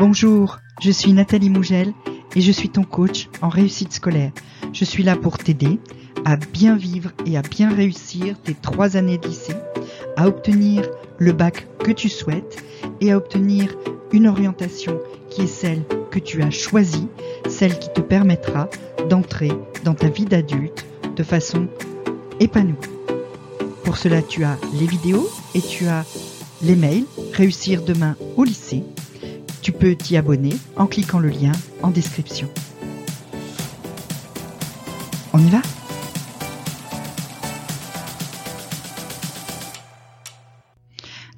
Bonjour, je suis Nathalie Mougel et je suis ton coach en réussite scolaire. Je suis là pour t'aider à bien vivre et à bien réussir tes trois années de lycée, à obtenir le bac que tu souhaites et à obtenir une orientation qui est celle que tu as choisie, celle qui te permettra d'entrer dans ta vie d'adulte de façon épanouie. Pour cela, tu as les vidéos et tu as les mails Réussir demain au lycée tu peux t'y abonner en cliquant le lien en description. On y va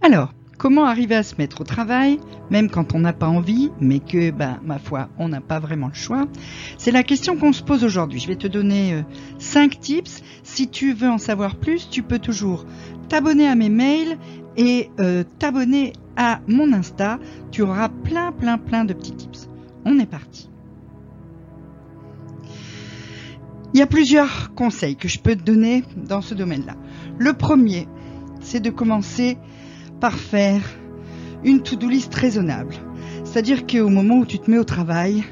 Alors, comment arriver à se mettre au travail, même quand on n'a pas envie, mais que, ben, ma foi, on n'a pas vraiment le choix? C'est la question qu'on se pose aujourd'hui. Je vais te donner 5 euh, tips. Si tu veux en savoir plus, tu peux toujours t'abonner à mes mails et euh, t'abonner à mon Insta. Tu auras plein, plein, plein de petits tips. On est parti. Il y a plusieurs conseils que je peux te donner dans ce domaine-là. Le premier, c'est de commencer par faire une to-do list raisonnable. C'est-à-dire qu'au moment où tu te mets au travail,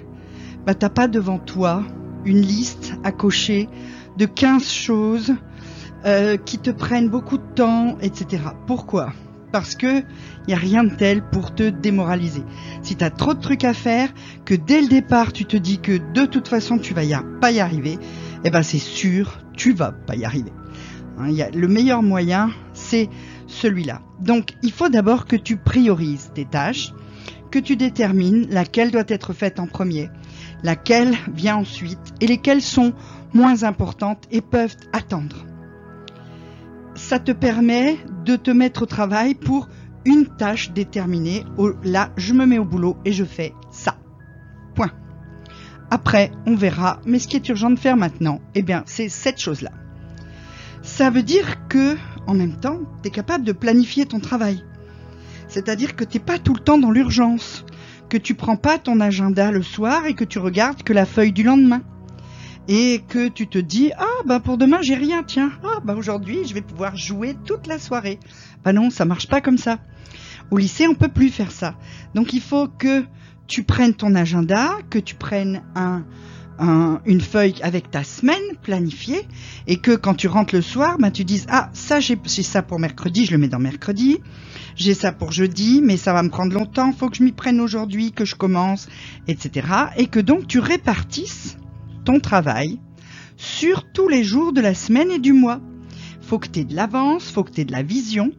bah, tu n'as pas devant toi une liste à cocher de 15 choses euh, qui te prennent beaucoup de temps, etc. Pourquoi? Parce que il n'y a rien de tel pour te démoraliser. Si tu as trop de trucs à faire, que dès le départ tu te dis que de toute façon tu vas y pas y arriver, eh ben c'est sûr, tu vas pas y arriver. Hein, y le meilleur moyen, c'est celui-là. Donc il faut d'abord que tu priorises tes tâches, que tu détermines laquelle doit être faite en premier, laquelle vient ensuite et lesquelles sont moins importantes et peuvent attendre ça te permet de te mettre au travail pour une tâche déterminée. Là, je me mets au boulot et je fais ça. Point. Après, on verra. Mais ce qui est urgent de faire maintenant, eh bien, c'est cette chose-là. Ça veut dire que, en même temps, tu es capable de planifier ton travail. C'est-à-dire que tu n'es pas tout le temps dans l'urgence, que tu prends pas ton agenda le soir et que tu regardes que la feuille du lendemain et que tu te dis ah bah pour demain j'ai rien tiens. Ah bah aujourd'hui je vais pouvoir jouer toute la soirée bah non ça marche pas comme ça. Au lycée on peut plus faire ça. Donc il faut que tu prennes ton agenda que tu prennes un, une feuille avec ta semaine planifiée et que quand tu rentres le soir bah tu dises ah ça j'ai ça pour mercredi je le mets dans mercredi. J'ai ça pour jeudi mais ça va me prendre longtemps. Faut que je m'y prenne aujourd'hui que je commence etc et que donc tu répartisses ton travail sur tous les jours de la semaine et du mois. Faut que tu aies de l'avance, faut que tu aies de la vision.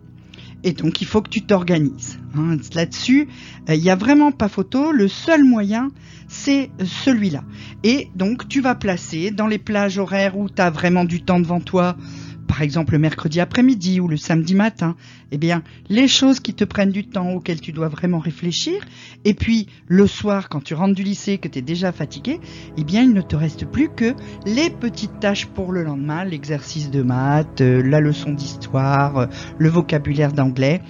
Et donc, il faut que tu t'organises. Hein. Là-dessus, euh, il n'y a vraiment pas photo. Le seul moyen, c'est celui-là. Et donc, tu vas placer dans les plages horaires où tu as vraiment du temps devant toi, par exemple le mercredi après-midi ou le samedi matin, eh bien, les choses qui te prennent du temps, auxquelles tu dois vraiment réfléchir, et puis le soir, quand tu rentres du lycée, que tu es déjà fatigué, eh bien, il ne te reste plus que les petites tâches pour le lendemain, l'exercice de maths, euh, la leçon d'histoire, euh, le vocabulaire d'anglais.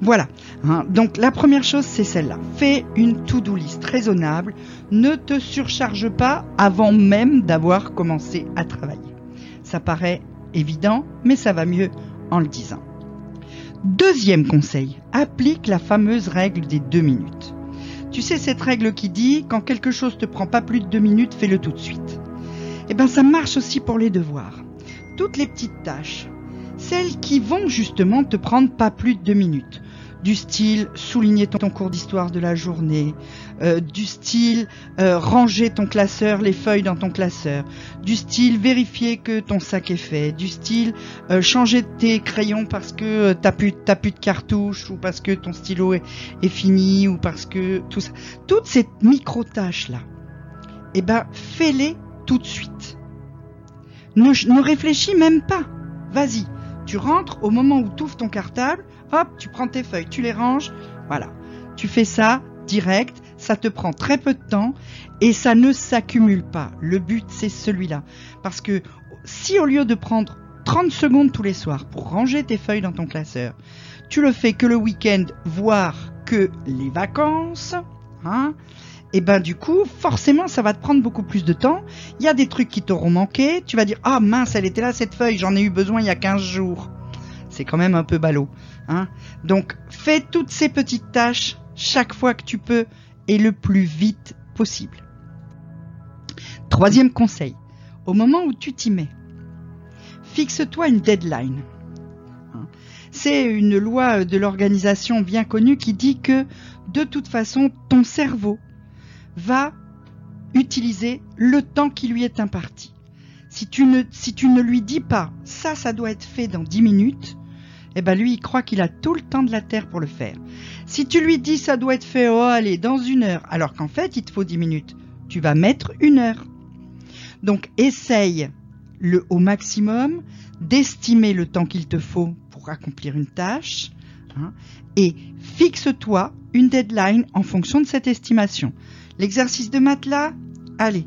Voilà. Hein. Donc la première chose, c'est celle-là. Fais une to-do list raisonnable. Ne te surcharge pas avant même d'avoir commencé à travailler. Ça paraît évident, mais ça va mieux en le disant. Deuxième conseil, applique la fameuse règle des deux minutes. Tu sais cette règle qui dit quand quelque chose te prend pas plus de deux minutes, fais-le tout de suite. Eh bien ça marche aussi pour les devoirs. Toutes les petites tâches, celles qui vont justement te prendre pas plus de deux minutes du style souligner ton, cours d'histoire de la journée, euh, du style euh, ranger ton classeur, les feuilles dans ton classeur, du style vérifier que ton sac est fait, du style euh, changer tes crayons parce que t'as plus, t'as plus de cartouches ou parce que ton stylo est, est fini ou parce que tout ça. Toutes ces micro-tâches là, eh ben fais-les tout de suite. Ne, ne réfléchis même pas. Vas-y, tu rentres au moment où tu ouvres ton cartable, hop, tu prends tes feuilles, tu les ranges, voilà. Tu fais ça direct, ça te prend très peu de temps et ça ne s'accumule pas. Le but, c'est celui-là. Parce que si au lieu de prendre 30 secondes tous les soirs pour ranger tes feuilles dans ton classeur, tu le fais que le week-end, voire que les vacances, hein, et ben du coup, forcément, ça va te prendre beaucoup plus de temps. Il y a des trucs qui t'auront manqué. Tu vas dire, ah mince, elle était là cette feuille, j'en ai eu besoin il y a 15 jours. C'est quand même un peu ballot. Hein Donc fais toutes ces petites tâches chaque fois que tu peux et le plus vite possible. Troisième conseil, au moment où tu t'y mets, fixe-toi une deadline. C'est une loi de l'organisation bien connue qui dit que de toute façon, ton cerveau va utiliser le temps qui lui est imparti. Si tu ne, si tu ne lui dis pas ça, ça doit être fait dans 10 minutes, eh ben lui, il croit qu'il a tout le temps de la terre pour le faire. Si tu lui dis ça doit être fait, oh allez, dans une heure, alors qu'en fait, il te faut 10 minutes, tu vas mettre une heure. Donc, essaye le, au maximum d'estimer le temps qu'il te faut pour accomplir une tâche hein, et fixe-toi une deadline en fonction de cette estimation. L'exercice de matelas, allez,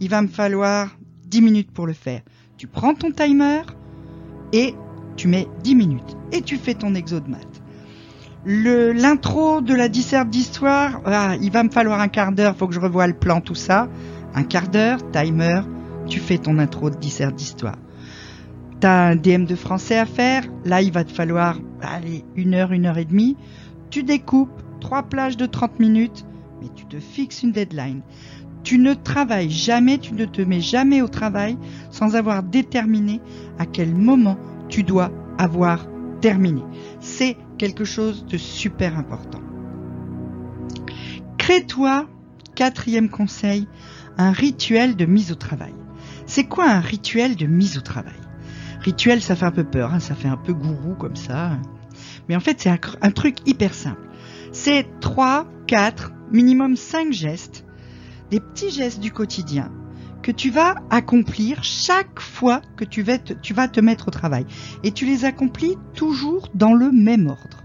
il va me falloir 10 minutes pour le faire. Tu prends ton timer et tu mets 10 minutes et tu fais ton exo de maths. L'intro de la disserte d'histoire, ah, il va me falloir un quart d'heure, faut que je revoie le plan, tout ça. Un quart d'heure, timer, tu fais ton intro de disserte d'histoire. T'as un DM de français à faire, là il va te falloir, allez, une heure, une heure et demie. Tu découpes trois plages de 30 minutes, mais tu te fixes une deadline. Tu ne travailles jamais, tu ne te mets jamais au travail sans avoir déterminé à quel moment tu dois avoir terminé. C'est quelque chose de super important. Crée-toi, quatrième conseil, un rituel de mise au travail. C'est quoi un rituel de mise au travail? Rituel, ça fait un peu peur, hein, ça fait un peu gourou comme ça. Mais en fait, c'est un, un, truc hyper simple. C'est 3, 4, minimum 5 gestes des petits gestes du quotidien que tu vas accomplir chaque fois que tu vas, te, mettre au travail. Et tu les accomplis toujours dans le même ordre.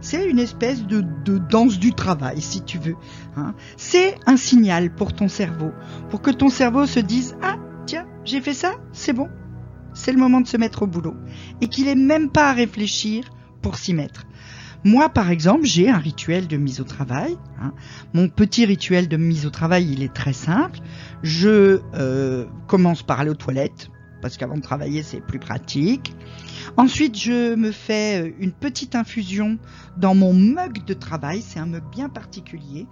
C'est une espèce de, de, danse du travail, si tu veux. Hein. C'est un signal pour ton cerveau, pour que ton cerveau se dise Ah, tiens, j'ai fait ça, c'est bon, c'est le moment de se mettre au boulot. Et qu'il n'ait même pas à réfléchir pour s'y mettre. Moi, par exemple, j'ai un rituel de mise au travail. Hein. Mon petit rituel de mise au travail, il est très simple. Je euh, commence par aller aux toilettes, parce qu'avant de travailler, c'est plus pratique. Ensuite, je me fais euh, une petite infusion dans mon mug de travail. C'est un mug bien particulier.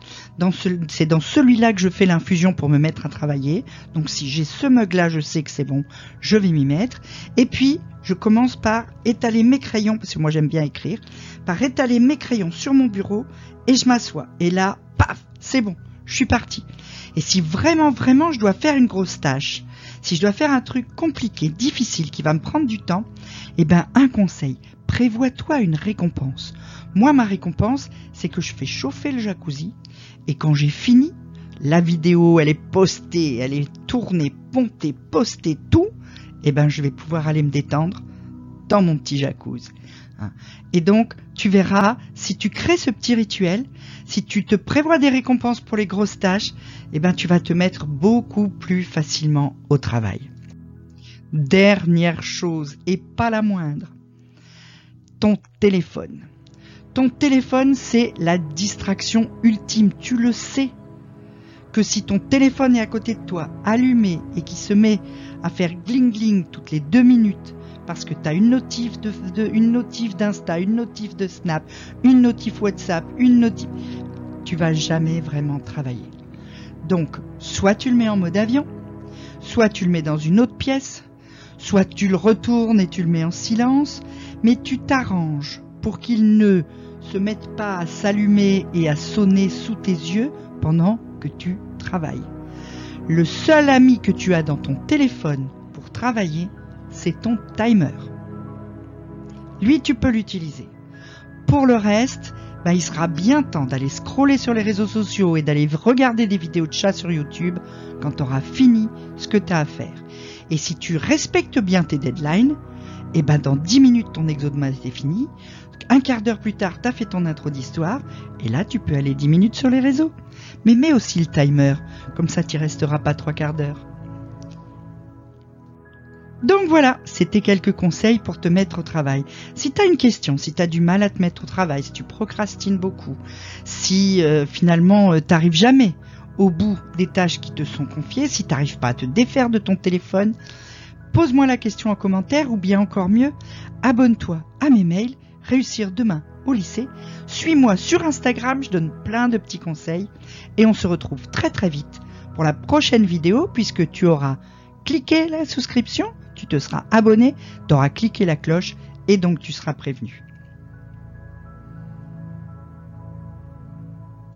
c'est dans celui-là que je fais l'infusion pour me mettre à travailler. Donc, si j'ai ce mug-là, je sais que c'est bon. Je vais m'y mettre. Et puis, je commence par étaler mes crayons, parce que moi j'aime bien écrire par étaler mes crayons sur mon bureau et je m'assois. Et là, paf, c'est bon, je suis parti. Et si vraiment, vraiment je dois faire une grosse tâche, si je dois faire un truc compliqué, difficile, qui va me prendre du temps, eh ben, un conseil, prévois-toi une récompense. Moi, ma récompense, c'est que je fais chauffer le jacuzzi et quand j'ai fini, la vidéo, elle est postée, elle est tournée, pontée, postée, tout, eh ben, je vais pouvoir aller me détendre dans mon petit jacuzzi. Hein. Et donc, tu verras, si tu crées ce petit rituel, si tu te prévois des récompenses pour les grosses tâches, eh ben, tu vas te mettre beaucoup plus facilement au travail. Dernière chose, et pas la moindre, ton téléphone. Ton téléphone, c'est la distraction ultime. Tu le sais que si ton téléphone est à côté de toi, allumé, et qui se met à faire gling gling toutes les deux minutes, parce que tu as une notif une notif d'Insta, une notif de Snap, une notif WhatsApp, une notif, tu vas jamais vraiment travailler. Donc, soit tu le mets en mode avion, soit tu le mets dans une autre pièce, soit tu le retournes et tu le mets en silence, mais tu t'arranges pour qu'il ne se mette pas à s'allumer et à sonner sous tes yeux pendant que tu travailles. Le seul ami que tu as dans ton téléphone pour travailler, c'est ton timer. Lui, tu peux l'utiliser. Pour le reste, bah, il sera bien temps d'aller scroller sur les réseaux sociaux et d'aller regarder des vidéos de chat sur YouTube quand tu auras fini ce que tu as à faire. Et si tu respectes bien tes deadlines, et eh ben dans 10 minutes ton exo de maths est fini, un quart d'heure plus tard tu as fait ton intro d'histoire, et là tu peux aller 10 minutes sur les réseaux. Mais mets aussi le timer, comme ça tu resteras pas trois quarts d'heure. Donc voilà, c'était quelques conseils pour te mettre au travail. Si tu as une question, si tu as du mal à te mettre au travail, si tu procrastines beaucoup, si euh, finalement euh, t'arrives jamais au bout des tâches qui te sont confiées, si t'arrives pas à te défaire de ton téléphone, pose-moi la question en commentaire ou bien encore mieux, abonne-toi à mes mails, réussir demain au lycée, suis-moi sur Instagram, je donne plein de petits conseils et on se retrouve très très vite pour la prochaine vidéo puisque tu auras cliqué la souscription tu te seras abonné, tu auras cliqué la cloche et donc tu seras prévenu.